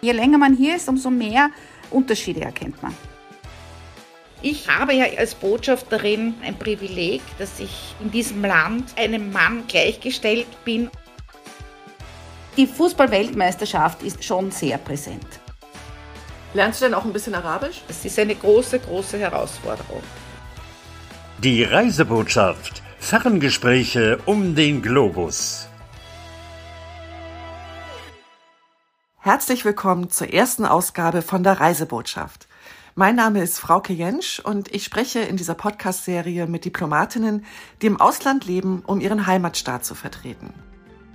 Je länger man hier ist, umso mehr Unterschiede erkennt man. Ich habe ja als Botschafterin ein Privileg, dass ich in diesem Land einem Mann gleichgestellt bin. Die Fußball-Weltmeisterschaft ist schon sehr präsent. Lernst du denn auch ein bisschen Arabisch? Es ist eine große, große Herausforderung. Die Reisebotschaft. Ferngespräche um den Globus. Herzlich willkommen zur ersten Ausgabe von der Reisebotschaft. Mein Name ist Frauke Jentsch und ich spreche in dieser Podcast-Serie mit Diplomatinnen, die im Ausland leben, um ihren Heimatstaat zu vertreten.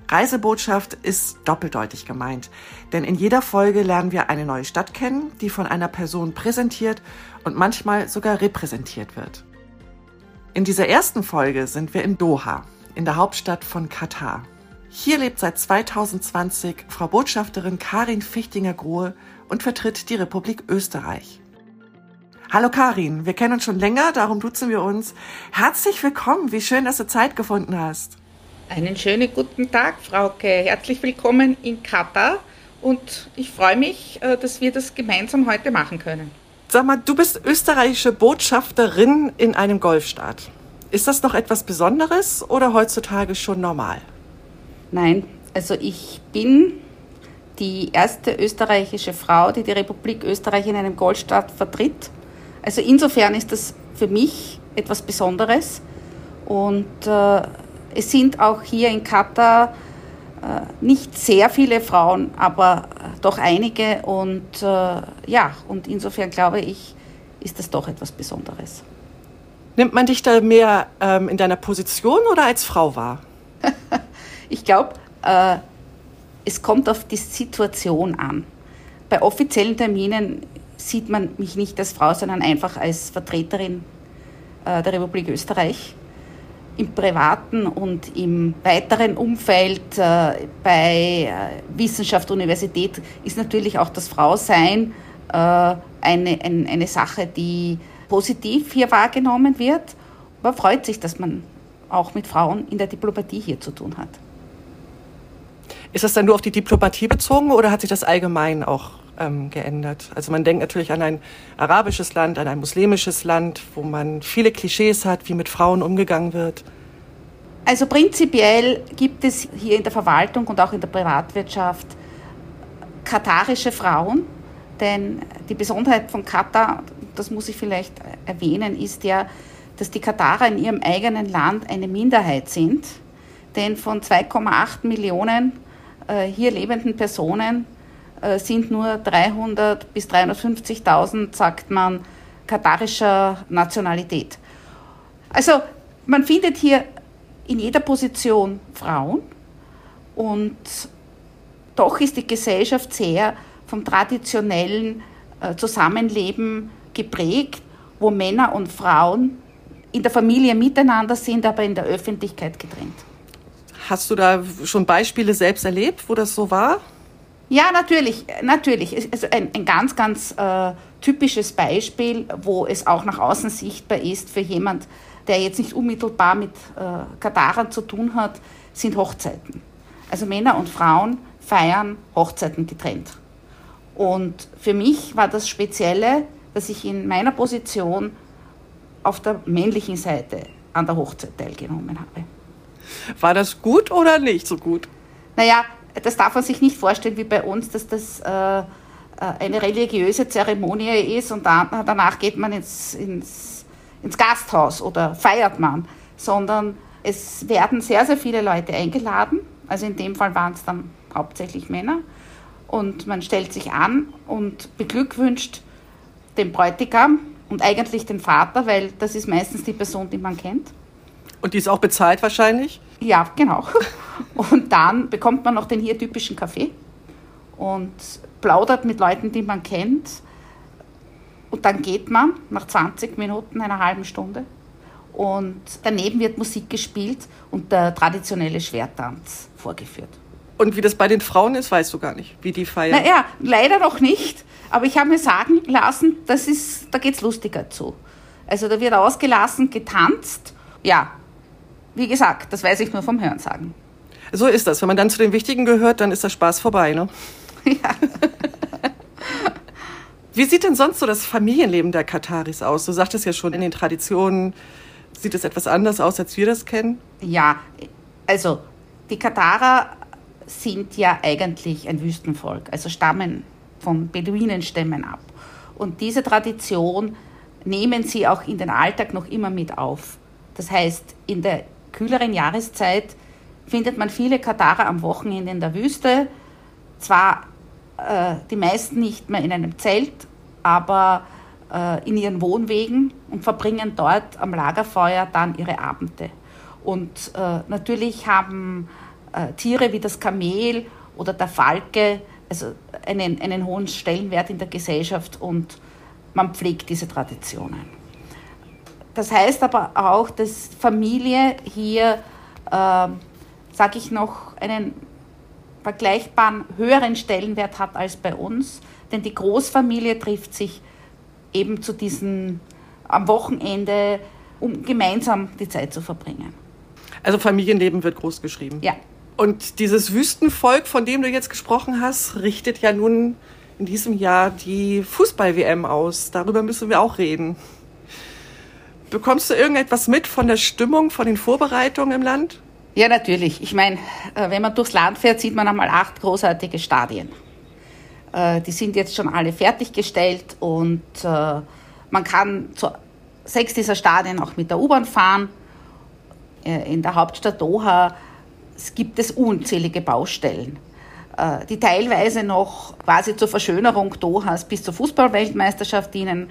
Reisebotschaft ist doppeldeutig gemeint, denn in jeder Folge lernen wir eine neue Stadt kennen, die von einer Person präsentiert und manchmal sogar repräsentiert wird. In dieser ersten Folge sind wir in Doha, in der Hauptstadt von Katar. Hier lebt seit 2020 Frau Botschafterin Karin Fichtinger-Grohe und vertritt die Republik Österreich. Hallo Karin, wir kennen uns schon länger, darum duzen wir uns. Herzlich willkommen, wie schön, dass du Zeit gefunden hast. Einen schönen guten Tag, Frauke. Herzlich willkommen in Katar und ich freue mich, äh, dass wir das gemeinsam heute machen können. Sag mal, du bist österreichische Botschafterin in einem Golfstaat. Ist das noch etwas Besonderes oder heutzutage schon normal? Nein, also ich bin die erste österreichische Frau, die die Republik Österreich in einem Goldstaat vertritt. Also insofern ist das für mich etwas Besonderes. Und äh, es sind auch hier in Katar äh, nicht sehr viele Frauen, aber äh, doch einige. Und äh, ja, und insofern glaube ich, ist das doch etwas Besonderes. Nimmt man dich da mehr ähm, in deiner Position oder als Frau wahr? Ich glaube, äh, es kommt auf die Situation an. Bei offiziellen Terminen sieht man mich nicht als Frau, sondern einfach als Vertreterin äh, der Republik Österreich. Im privaten und im weiteren Umfeld äh, bei äh, Wissenschaft, Universität ist natürlich auch das Frausein äh, eine, ein, eine Sache, die positiv hier wahrgenommen wird. Man freut sich, dass man auch mit Frauen in der Diplomatie hier zu tun hat. Ist das dann nur auf die Diplomatie bezogen oder hat sich das allgemein auch ähm, geändert? Also man denkt natürlich an ein arabisches Land, an ein muslimisches Land, wo man viele Klischees hat, wie mit Frauen umgegangen wird. Also prinzipiell gibt es hier in der Verwaltung und auch in der Privatwirtschaft katarische Frauen, denn die Besonderheit von Katar, das muss ich vielleicht erwähnen, ist ja, dass die Katarer in ihrem eigenen Land eine Minderheit sind. Denn von 2,8 Millionen hier lebenden Personen äh, sind nur 300 bis 350.000, sagt man, katarischer Nationalität. Also man findet hier in jeder Position Frauen und doch ist die Gesellschaft sehr vom traditionellen äh, Zusammenleben geprägt, wo Männer und Frauen in der Familie miteinander sind, aber in der Öffentlichkeit getrennt. Hast du da schon Beispiele selbst erlebt, wo das so war? Ja, natürlich, natürlich. Also ein, ein ganz, ganz äh, typisches Beispiel, wo es auch nach außen sichtbar ist für jemand, der jetzt nicht unmittelbar mit äh, Katarern zu tun hat, sind Hochzeiten. Also Männer und Frauen feiern Hochzeiten getrennt. Und für mich war das Spezielle, dass ich in meiner Position auf der männlichen Seite an der Hochzeit teilgenommen habe. War das gut oder nicht so gut? Naja, das darf man sich nicht vorstellen wie bei uns, dass das äh, äh eine religiöse Zeremonie ist und dann, danach geht man ins, ins, ins Gasthaus oder feiert man, sondern es werden sehr, sehr viele Leute eingeladen. Also in dem Fall waren es dann hauptsächlich Männer. Und man stellt sich an und beglückwünscht den Bräutigam und eigentlich den Vater, weil das ist meistens die Person, die man kennt. Und die ist auch bezahlt wahrscheinlich? Ja, genau. Und dann bekommt man noch den hier typischen Kaffee und plaudert mit Leuten, die man kennt. Und dann geht man nach 20 Minuten, einer halben Stunde. Und daneben wird Musik gespielt und der traditionelle Schwerttanz vorgeführt. Und wie das bei den Frauen ist, weißt du gar nicht, wie die feiern. Naja, leider noch nicht. Aber ich habe mir sagen lassen, das ist, da geht es lustiger zu. Also da wird ausgelassen, getanzt. Ja, wie gesagt, das weiß ich nur vom Hörensagen. So ist das. Wenn man dann zu den Wichtigen gehört, dann ist der Spaß vorbei, ne? Ja. Wie sieht denn sonst so das Familienleben der Kataris aus? Du sagtest ja schon, in den Traditionen sieht es etwas anders aus, als wir das kennen. Ja, also die Katarer sind ja eigentlich ein Wüstenvolk, also stammen von Beduinenstämmen ab. Und diese Tradition nehmen sie auch in den Alltag noch immer mit auf. Das heißt, in der kühleren Jahreszeit findet man viele Katarer am Wochenende in der Wüste. Zwar äh, die meisten nicht mehr in einem Zelt, aber äh, in ihren Wohnwegen und verbringen dort am Lagerfeuer dann ihre Abende. Und äh, natürlich haben äh, Tiere wie das Kamel oder der Falke also einen, einen hohen Stellenwert in der Gesellschaft und man pflegt diese Traditionen. Das heißt aber auch, dass Familie hier, äh, sage ich noch, einen vergleichbaren höheren Stellenwert hat als bei uns, denn die Großfamilie trifft sich eben zu diesen am Wochenende, um gemeinsam die Zeit zu verbringen. Also Familienleben wird groß geschrieben. Ja. Und dieses Wüstenvolk, von dem du jetzt gesprochen hast, richtet ja nun in diesem Jahr die Fußball-WM aus. Darüber müssen wir auch reden. Bekommst du irgendetwas mit von der Stimmung, von den Vorbereitungen im Land? Ja, natürlich. Ich meine, äh, wenn man durchs Land fährt, sieht man einmal acht großartige Stadien. Äh, die sind jetzt schon alle fertiggestellt und äh, man kann zu sechs dieser Stadien auch mit der U-Bahn fahren. In der Hauptstadt Doha gibt es unzählige Baustellen, die teilweise noch quasi zur Verschönerung Dohas bis zur Fußballweltmeisterschaft dienen.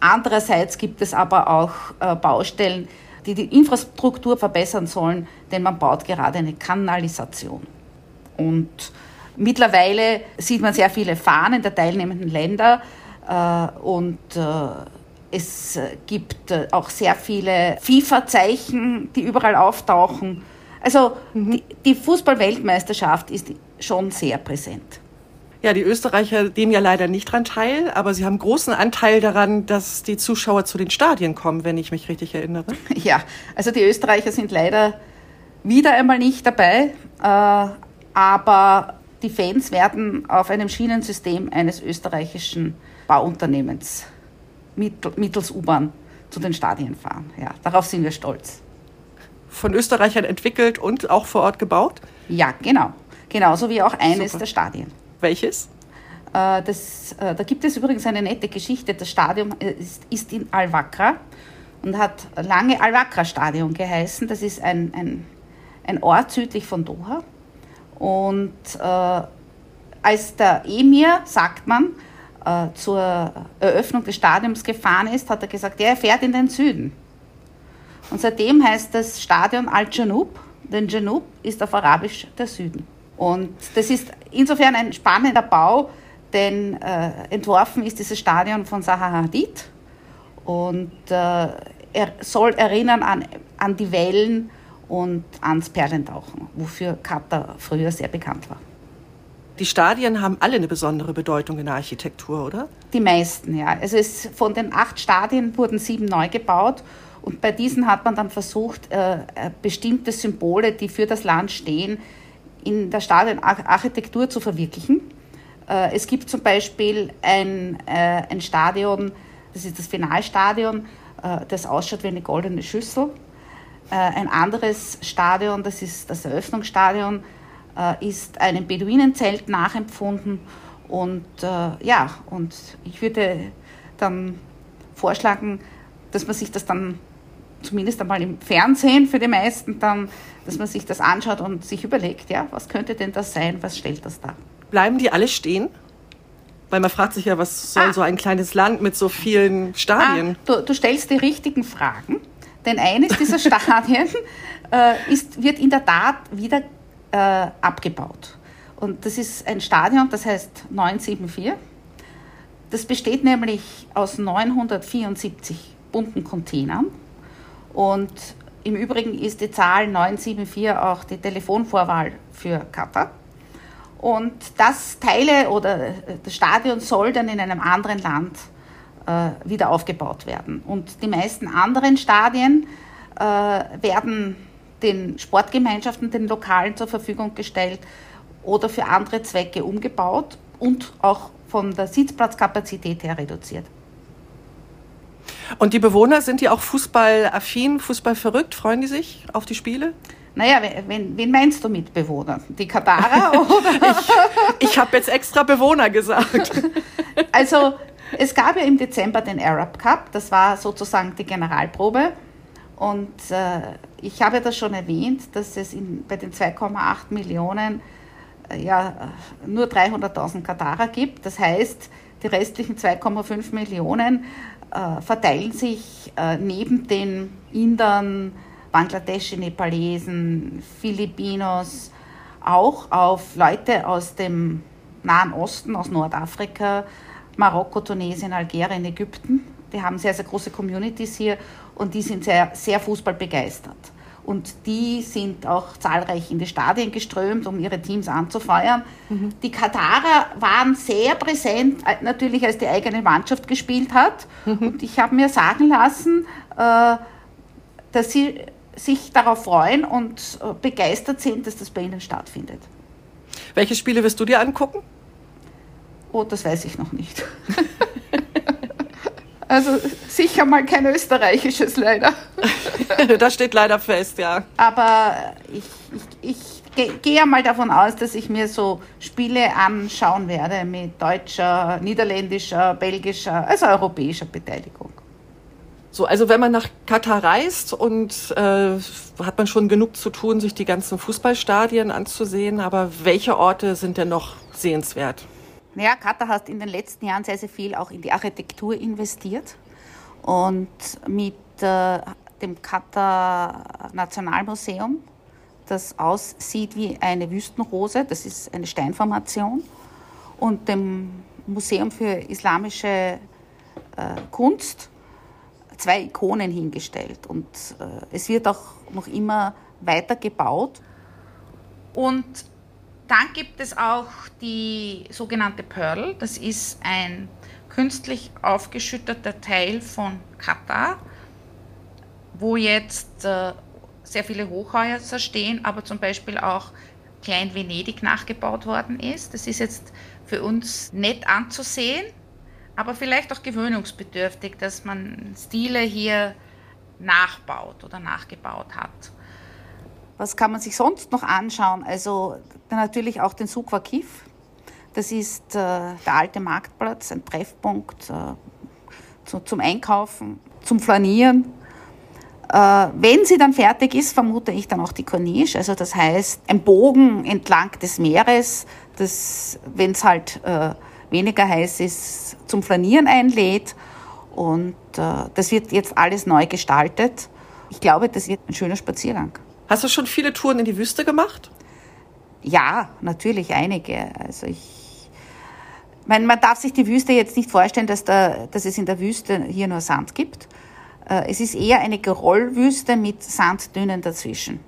Andererseits gibt es aber auch Baustellen, die die Infrastruktur verbessern sollen, denn man baut gerade eine Kanalisation. Und mittlerweile sieht man sehr viele Fahnen der teilnehmenden Länder äh, und äh, es gibt äh, auch sehr viele FIFA-Zeichen, die überall auftauchen. Also mhm. die, die Fußball-Weltmeisterschaft ist schon sehr präsent. Ja, die Österreicher nehmen ja leider nicht dran teil, aber sie haben großen Anteil daran, dass die Zuschauer zu den Stadien kommen, wenn ich mich richtig erinnere. Ja, also die Österreicher sind leider wieder einmal nicht dabei, äh, aber die Fans werden auf einem Schienensystem eines österreichischen Bauunternehmens mittels U-Bahn zu den Stadien fahren. Ja, darauf sind wir stolz. Von Österreichern entwickelt und auch vor Ort gebaut? Ja, genau. Genauso wie auch eines Super. der Stadien. Welches? Äh, das, äh, da gibt es übrigens eine nette Geschichte. Das Stadion ist, ist in Al-Wakra und hat lange Al-Wakra-Stadion geheißen. Das ist ein, ein, ein Ort südlich von Doha. Und äh, als der Emir, sagt man, äh, zur Eröffnung des Stadions gefahren ist, hat er gesagt, er fährt in den Süden. Und seitdem heißt das Stadion Al-Janub, denn Janub ist auf Arabisch der Süden. Und das ist insofern ein spannender Bau, denn äh, entworfen ist dieses Stadion von Zaha Hadid und äh, er soll erinnern an, an die Wellen und ans Perlentauchen, wofür Katar früher sehr bekannt war. Die Stadien haben alle eine besondere Bedeutung in der Architektur, oder? Die meisten, ja. Also es, von den acht Stadien wurden sieben neu gebaut und bei diesen hat man dann versucht, äh, äh bestimmte Symbole, die für das Land stehen, in der Stadionarchitektur zu verwirklichen. Äh, es gibt zum Beispiel ein, äh, ein Stadion, das ist das Finalstadion, äh, das ausschaut wie eine goldene Schüssel. Ein anderes Stadion, das ist das Eröffnungsstadion, ist einem Beduinenzelt nachempfunden. Und ja, und ich würde dann vorschlagen, dass man sich das dann zumindest einmal im Fernsehen für die meisten dann, dass man sich das anschaut und sich überlegt, ja, was könnte denn das sein, was stellt das dar? Bleiben die alle stehen? Weil man fragt sich ja, was soll ah. so ein kleines Land mit so vielen Stadien? Ah, du, du, stellst die richtigen Fragen, denn eines dieser Stadien äh, ist, wird in der Tat wieder äh, abgebaut. Und das ist ein Stadion, das heißt 974. Das besteht nämlich aus 974 bunten Containern und im Übrigen ist die Zahl 974 auch die Telefonvorwahl für Katar. Und das Teile oder das Stadion soll dann in einem anderen Land äh, wieder aufgebaut werden. Und die meisten anderen Stadien äh, werden den Sportgemeinschaften, den Lokalen zur Verfügung gestellt oder für andere Zwecke umgebaut und auch von der Sitzplatzkapazität her reduziert. Und die Bewohner, sind die auch fußballaffin, fußballverrückt? Freuen die sich auf die Spiele? Naja, wen, wen meinst du mit Bewohner? Die Katarer? ich ich habe jetzt extra Bewohner gesagt. also es gab ja im Dezember den Arab Cup, das war sozusagen die Generalprobe. Und äh, ich habe das schon erwähnt, dass es in, bei den 2,8 Millionen äh, ja, nur 300.000 Katarer gibt. Das heißt, die restlichen 2,5 Millionen verteilen sich äh, neben den Indern, Bangladeschi, Nepalesen, Filipinos auch auf Leute aus dem Nahen Osten, aus Nordafrika, Marokko, Tunesien, Algerien, Ägypten. Die haben sehr, sehr große Communities hier und die sind sehr, sehr fußballbegeistert. Und die sind auch zahlreich in die Stadien geströmt, um ihre Teams anzufeuern. Mhm. Die Katarer waren sehr präsent, äh, natürlich als die eigene Mannschaft gespielt hat. Mhm. Und ich habe mir sagen lassen, äh, dass sie sich darauf freuen und äh, begeistert sind, dass das bei ihnen stattfindet. Welche Spiele wirst du dir angucken? Oh, das weiß ich noch nicht. also sicher mal kein österreichisches leider. das steht leider fest, ja. Aber ich, ich, ich gehe mal davon aus, dass ich mir so Spiele anschauen werde mit deutscher, niederländischer, belgischer, also europäischer Beteiligung. So, also wenn man nach Katar reist und äh, hat man schon genug zu tun, sich die ganzen Fußballstadien anzusehen, aber welche Orte sind denn noch sehenswert? Naja, Katar hat in den letzten Jahren sehr, sehr viel auch in die Architektur investiert und mit äh, dem Katar Nationalmuseum, das aussieht wie eine Wüstenrose, das ist eine Steinformation, und dem Museum für islamische äh, Kunst, zwei Ikonen hingestellt. Und äh, es wird auch noch immer weiter gebaut. Und dann gibt es auch die sogenannte Pearl. Das ist ein künstlich aufgeschütteter Teil von Katar, wo jetzt äh, sehr viele Hochhäuser stehen, aber zum Beispiel auch Klein Venedig nachgebaut worden ist. Das ist jetzt für uns nett anzusehen, aber vielleicht auch gewöhnungsbedürftig, dass man Stile hier nachbaut oder nachgebaut hat. Was kann man sich sonst noch anschauen? Also natürlich auch den Sukwa Kif. Das ist äh, der alte Marktplatz, ein Treffpunkt äh, zu, zum Einkaufen, zum Flanieren. Äh, wenn sie dann fertig ist, vermute ich dann auch die Corniche. Also das heißt, ein Bogen entlang des Meeres, das, wenn es halt äh, weniger heiß ist, zum Flanieren einlädt. Und äh, das wird jetzt alles neu gestaltet. Ich glaube, das wird ein schöner Spaziergang. Hast du schon viele Touren in die Wüste gemacht? Ja, natürlich einige. Also ich, meine, man darf sich die Wüste jetzt nicht vorstellen, dass, da, dass es in der Wüste hier nur Sand gibt. Äh, es ist eher eine Gerollwüste mit Sanddünen dazwischen.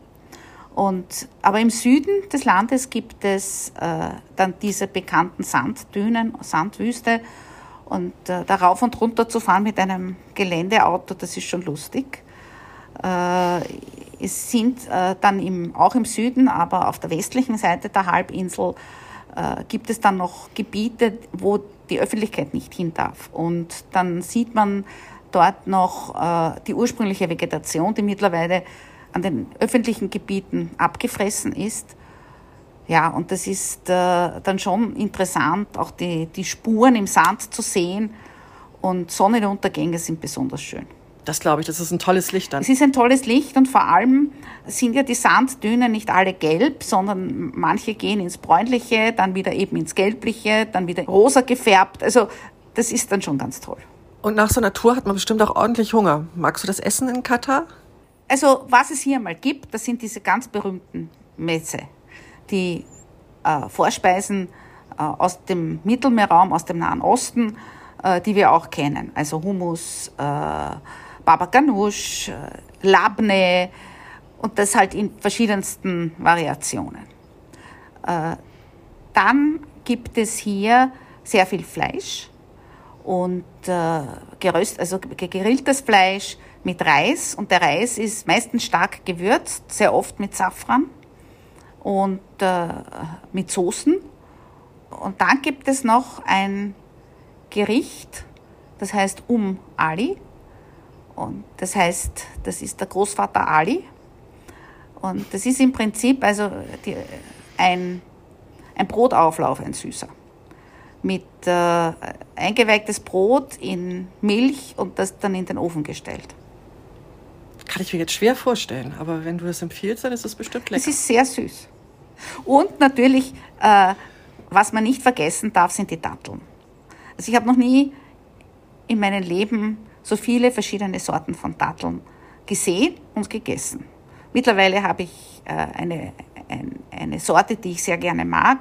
Und, aber im Süden des Landes gibt es äh, dann diese bekannten Sanddünen, Sandwüste. Und äh, darauf und runter zu fahren mit einem Geländeauto, das ist schon lustig. Äh, es sind äh, dann im, auch im Süden, aber auf der westlichen Seite der Halbinsel äh, gibt es dann noch Gebiete, wo die Öffentlichkeit nicht hin darf. Und dann sieht man dort noch äh, die ursprüngliche Vegetation, die mittlerweile an den öffentlichen Gebieten abgefressen ist. Ja, und das ist äh, dann schon interessant, auch die, die Spuren im Sand zu sehen. Und Sonnenuntergänge sind besonders schön. Das glaube ich, das ist ein tolles Licht dann. Es ist ein tolles Licht und vor allem sind ja die Sanddünen nicht alle gelb, sondern manche gehen ins Bräunliche, dann wieder eben ins Gelbliche, dann wieder rosa gefärbt. Also das ist dann schon ganz toll. Und nach so einer Tour hat man bestimmt auch ordentlich Hunger. Magst du das Essen in Katar? Also, was es hier mal gibt, das sind diese ganz berühmten Messe, die äh, Vorspeisen äh, aus dem Mittelmeerraum, aus dem Nahen Osten, äh, die wir auch kennen. Also Hummus, äh, Baba Ganoush, äh, Labne und das halt in verschiedensten Variationen. Äh, dann gibt es hier sehr viel Fleisch und äh, geröst, also gegrilltes Fleisch, mit Reis und der Reis ist meistens stark gewürzt, sehr oft mit Safran und mit Soßen Und dann gibt es noch ein Gericht, das heißt Um Ali. Und das heißt, das ist der Großvater Ali. Und das ist im Prinzip also die, ein, ein Brotauflauf, ein süßer. Mit äh, eingewecktes Brot in Milch und das dann in den Ofen gestellt. Kann ich mir jetzt schwer vorstellen, aber wenn du das empfiehlst, dann ist es bestimmt lecker. Es ist sehr süß. Und natürlich, äh, was man nicht vergessen darf, sind die Datteln. Also ich habe noch nie in meinem Leben so viele verschiedene Sorten von Datteln gesehen und gegessen. Mittlerweile habe ich äh, eine, ein, eine Sorte, die ich sehr gerne mag.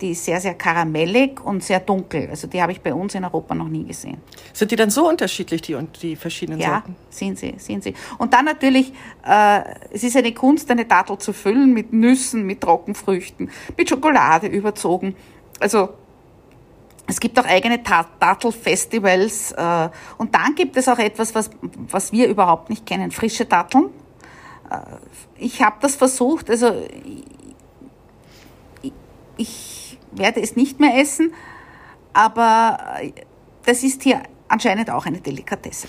Die ist sehr, sehr karamellig und sehr dunkel. Also die habe ich bei uns in Europa noch nie gesehen. Sind die dann so unterschiedlich, die, die verschiedenen ja, Sorten? Ja, sind sie, sind sie. Und dann natürlich, äh, es ist eine Kunst, eine Dattel zu füllen mit Nüssen, mit Trockenfrüchten, mit Schokolade überzogen. Also es gibt auch eigene Dattelfestivals. Äh, und dann gibt es auch etwas, was, was wir überhaupt nicht kennen, frische Datteln. Äh, ich habe das versucht, also ich, ich werde es nicht mehr essen, aber das ist hier anscheinend auch eine Delikatesse.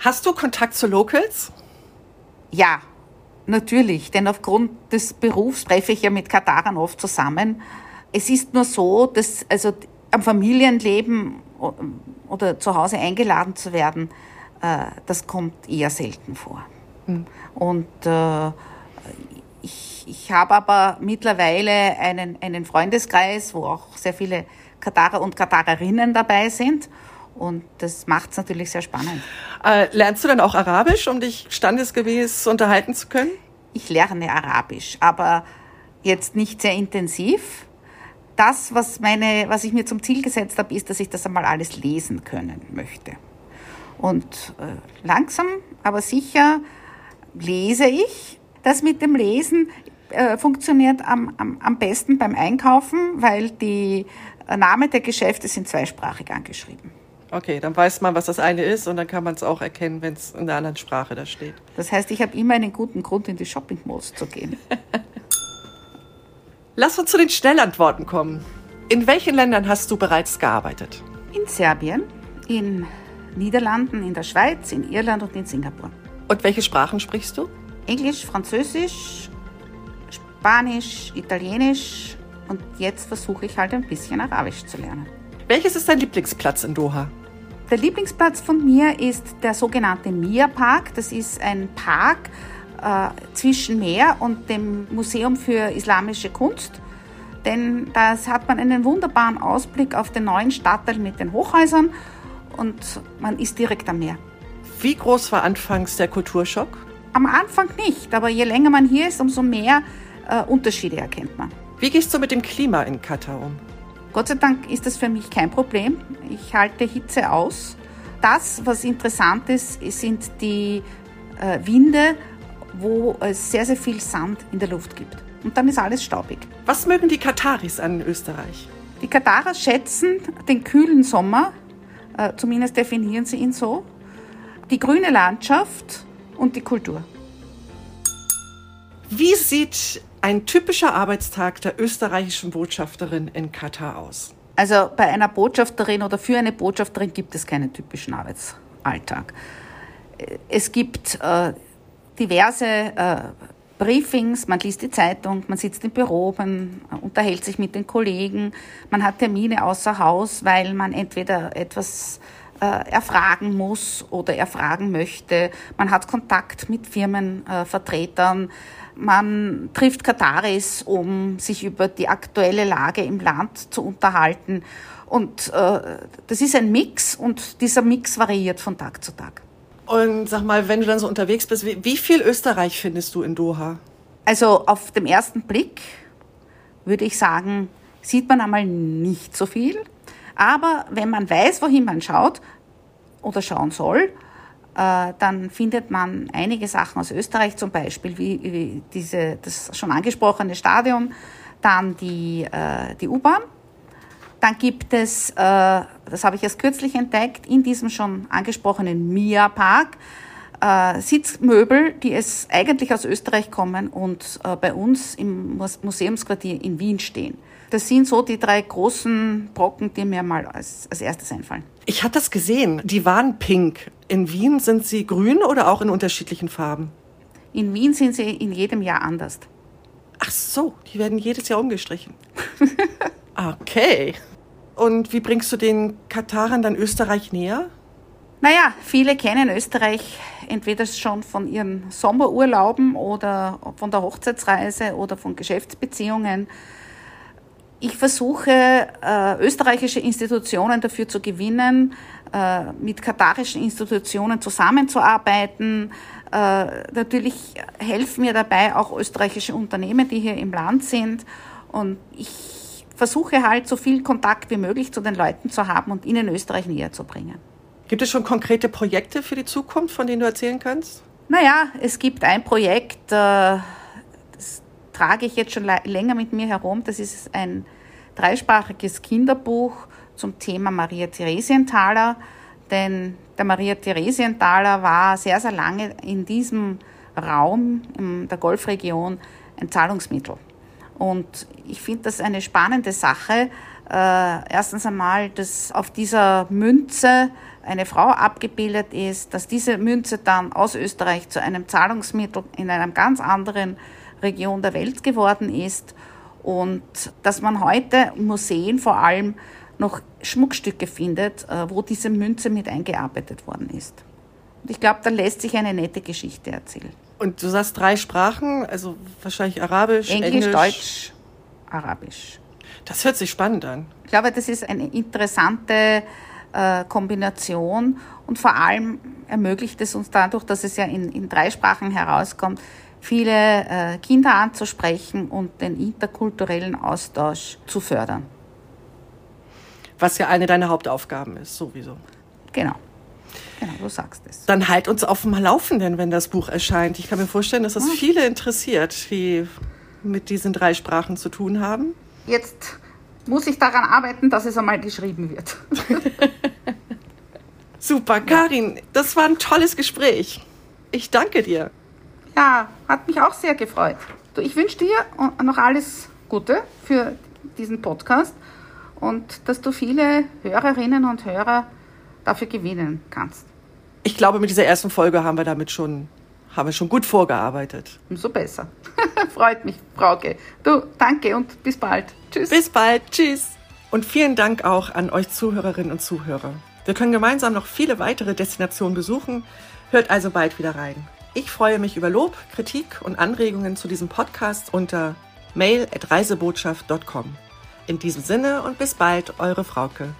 Hast du Kontakt zu Locals? Ja, natürlich, denn aufgrund des Berufs treffe ich ja mit Katarern oft zusammen. Es ist nur so, dass also am Familienleben oder zu Hause eingeladen zu werden, äh, das kommt eher selten vor. Mhm. Und äh, ich, ich habe aber mittlerweile einen, einen Freundeskreis, wo auch sehr viele Katarer und Katarerinnen dabei sind. Und das macht es natürlich sehr spannend. Äh, lernst du dann auch Arabisch, um dich standesgemäß unterhalten zu können? Ich lerne Arabisch, aber jetzt nicht sehr intensiv das, was, meine, was ich mir zum Ziel gesetzt habe, ist, dass ich das einmal alles lesen können möchte. Und äh, langsam, aber sicher lese ich. Das mit dem Lesen äh, funktioniert am, am, am besten beim Einkaufen, weil die Namen der Geschäfte sind zweisprachig angeschrieben. Okay, dann weiß man, was das eine ist und dann kann man es auch erkennen, wenn es in einer anderen Sprache da steht. Das heißt, ich habe immer einen guten Grund, in die Shopping Malls zu gehen. Lass uns zu den Schnellantworten kommen. In welchen Ländern hast du bereits gearbeitet? In Serbien, in Niederlanden, in der Schweiz, in Irland und in Singapur. Und welche Sprachen sprichst du? Englisch, Französisch, Spanisch, Italienisch und jetzt versuche ich halt ein bisschen Arabisch zu lernen. Welches ist dein Lieblingsplatz in Doha? Der Lieblingsplatz von mir ist der sogenannte Mia Park. Das ist ein Park, zwischen Meer und dem Museum für Islamische Kunst. Denn da hat man einen wunderbaren Ausblick auf den neuen Stadtteil mit den Hochhäusern und man ist direkt am Meer. Wie groß war anfangs der Kulturschock? Am Anfang nicht, aber je länger man hier ist, umso mehr äh, Unterschiede erkennt man. Wie gehst du mit dem Klima in Katar um? Gott sei Dank ist das für mich kein Problem. Ich halte Hitze aus. Das, was interessant ist, sind die äh, Winde wo es sehr, sehr viel Sand in der Luft gibt. Und dann ist alles staubig. Was mögen die Kataris an Österreich? Die Katarer schätzen den kühlen Sommer, äh, zumindest definieren sie ihn so, die grüne Landschaft und die Kultur. Wie sieht ein typischer Arbeitstag der österreichischen Botschafterin in Katar aus? Also bei einer Botschafterin oder für eine Botschafterin gibt es keinen typischen Arbeitsalltag. Es gibt äh, diverse äh, Briefings, man liest die Zeitung, man sitzt im Büro, man unterhält sich mit den Kollegen, man hat Termine außer Haus, weil man entweder etwas äh, erfragen muss oder erfragen möchte. Man hat Kontakt mit Firmenvertretern. Äh, man trifft Kataris, um sich über die aktuelle Lage im Land zu unterhalten. Und äh, das ist ein Mix und dieser Mix variiert von Tag zu Tag. Und sag mal, wenn du dann so unterwegs bist, wie, wie viel Österreich findest du in Doha? Also auf dem ersten Blick würde ich sagen, sieht man einmal nicht so viel. Aber wenn man weiß, wohin man schaut oder schauen soll, äh, dann findet man einige Sachen aus Österreich, zum Beispiel wie, diese, das schon angesprochene Stadion, dann die, äh, die U-Bahn dann gibt es, äh, das habe ich erst kürzlich entdeckt, in diesem schon angesprochenen Mia Park äh, Sitzmöbel, die es eigentlich aus Österreich kommen und äh, bei uns im Museumsquartier in Wien stehen. Das sind so die drei großen Brocken, die mir mal als, als erstes einfallen. Ich hatte das gesehen. Die waren pink. In Wien sind sie grün oder auch in unterschiedlichen Farben? In Wien sind sie in jedem Jahr anders. Ach so, die werden jedes Jahr umgestrichen. okay. Und wie bringst du den Katarern dann Österreich näher? Naja, viele kennen Österreich entweder schon von ihren Sommerurlauben oder von der Hochzeitsreise oder von Geschäftsbeziehungen. Ich versuche, äh, österreichische Institutionen dafür zu gewinnen, äh, mit katarischen Institutionen zusammenzuarbeiten. Äh, natürlich helfen mir dabei auch österreichische Unternehmen, die hier im Land sind. Und ich versuche halt so viel Kontakt wie möglich zu den Leuten zu haben und ihnen Österreich näher zu bringen. Gibt es schon konkrete Projekte für die Zukunft, von denen du erzählen kannst? Naja, es gibt ein Projekt, äh, trage ich jetzt schon länger mit mir herum. Das ist ein dreisprachiges Kinderbuch zum Thema Maria Theresienthaler. Denn der Maria Theresienthaler war sehr, sehr lange in diesem Raum, in der Golfregion, ein Zahlungsmittel. Und ich finde das eine spannende Sache. Äh, erstens einmal, dass auf dieser Münze eine Frau abgebildet ist, dass diese Münze dann aus Österreich zu einem Zahlungsmittel in einer ganz anderen Region der Welt geworden ist und dass man heute in Museen vor allem noch Schmuckstücke findet, äh, wo diese Münze mit eingearbeitet worden ist. Und ich glaube, da lässt sich eine nette Geschichte erzählen. Und du sagst drei Sprachen, also wahrscheinlich Arabisch, Englisch, Englisch, Deutsch, Arabisch. Das hört sich spannend an. Ich glaube, das ist eine interessante äh, Kombination und vor allem ermöglicht es uns dadurch, dass es ja in, in drei Sprachen herauskommt, viele äh, Kinder anzusprechen und den interkulturellen Austausch zu fördern. Was ja eine deiner Hauptaufgaben ist, sowieso. Genau. Genau, du sagst es. Dann halt uns auf dem Laufenden, wenn das Buch erscheint. Ich kann mir vorstellen, dass das hm. viele interessiert, die mit diesen drei Sprachen zu tun haben. Jetzt muss ich daran arbeiten, dass es einmal geschrieben wird. Super, Karin, das war ein tolles Gespräch. Ich danke dir. Ja, hat mich auch sehr gefreut. Ich wünsche dir noch alles Gute für diesen Podcast und dass du viele Hörerinnen und Hörer dafür gewinnen kannst. Ich glaube, mit dieser ersten Folge haben wir damit schon, haben wir schon gut vorgearbeitet. Umso besser. Freut mich, Frauke. Du, danke und bis bald. Tschüss. Bis bald. Tschüss. Und vielen Dank auch an euch Zuhörerinnen und Zuhörer. Wir können gemeinsam noch viele weitere Destinationen besuchen. Hört also bald wieder rein. Ich freue mich über Lob, Kritik und Anregungen zu diesem Podcast unter mail.reisebotschaft.com. In diesem Sinne und bis bald, eure Frauke.